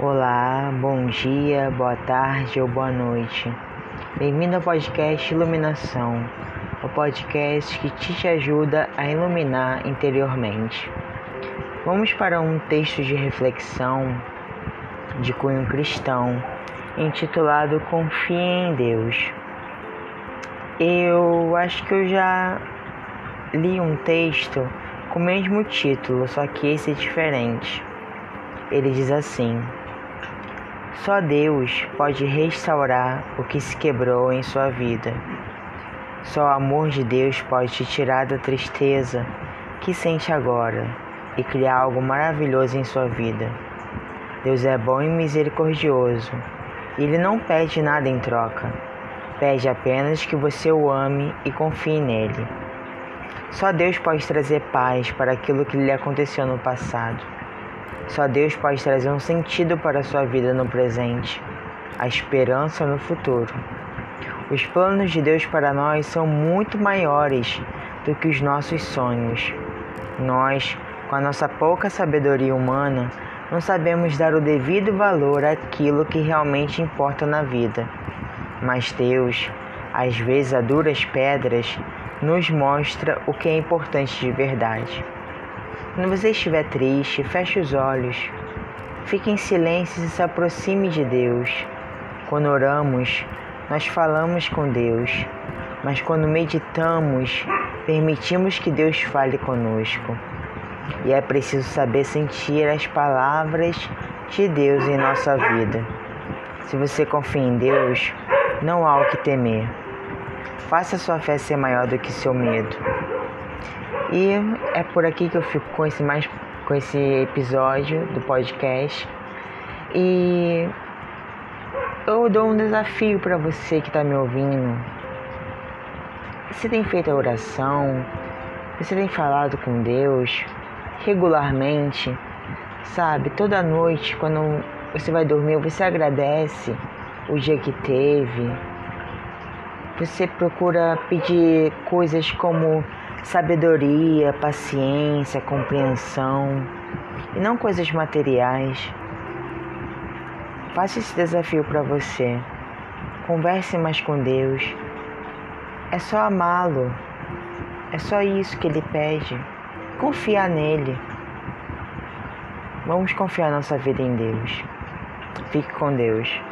Olá, bom dia, boa tarde ou boa noite. Bem-vindo ao podcast Iluminação, o podcast que te ajuda a iluminar interiormente. Vamos para um texto de reflexão de cunho cristão intitulado Confie em Deus. Eu acho que eu já li um texto com o mesmo título, só que esse é diferente. Ele diz assim: Só Deus pode restaurar o que se quebrou em sua vida. Só o amor de Deus pode te tirar da tristeza que sente agora e criar algo maravilhoso em sua vida. Deus é bom e misericordioso. Ele não pede nada em troca. Pede apenas que você o ame e confie nele. Só Deus pode trazer paz para aquilo que lhe aconteceu no passado. Só Deus pode trazer um sentido para a sua vida no presente, a esperança no futuro. Os planos de Deus para nós são muito maiores do que os nossos sonhos. Nós, com a nossa pouca sabedoria humana, não sabemos dar o devido valor àquilo que realmente importa na vida. Mas Deus, às vezes a duras pedras, nos mostra o que é importante de verdade. Quando você estiver triste, feche os olhos, fique em silêncio e se aproxime de Deus. Quando oramos, nós falamos com Deus, mas quando meditamos, permitimos que Deus fale conosco. E é preciso saber sentir as palavras de Deus em nossa vida. Se você confia em Deus, não há o que temer. Faça sua fé ser maior do que seu medo. E é por aqui que eu fico com esse mais com esse episódio do podcast. E eu dou um desafio para você que está me ouvindo. Você tem feito a oração? Você tem falado com Deus regularmente? Sabe, toda noite quando você vai dormir, você agradece o dia que teve. Você procura pedir coisas como sabedoria, paciência, compreensão e não coisas materiais. Faça esse desafio para você. Converse mais com Deus. É só amá-lo. É só isso que ele pede. Confiar nele. Vamos confiar nossa vida em Deus. Fique com Deus.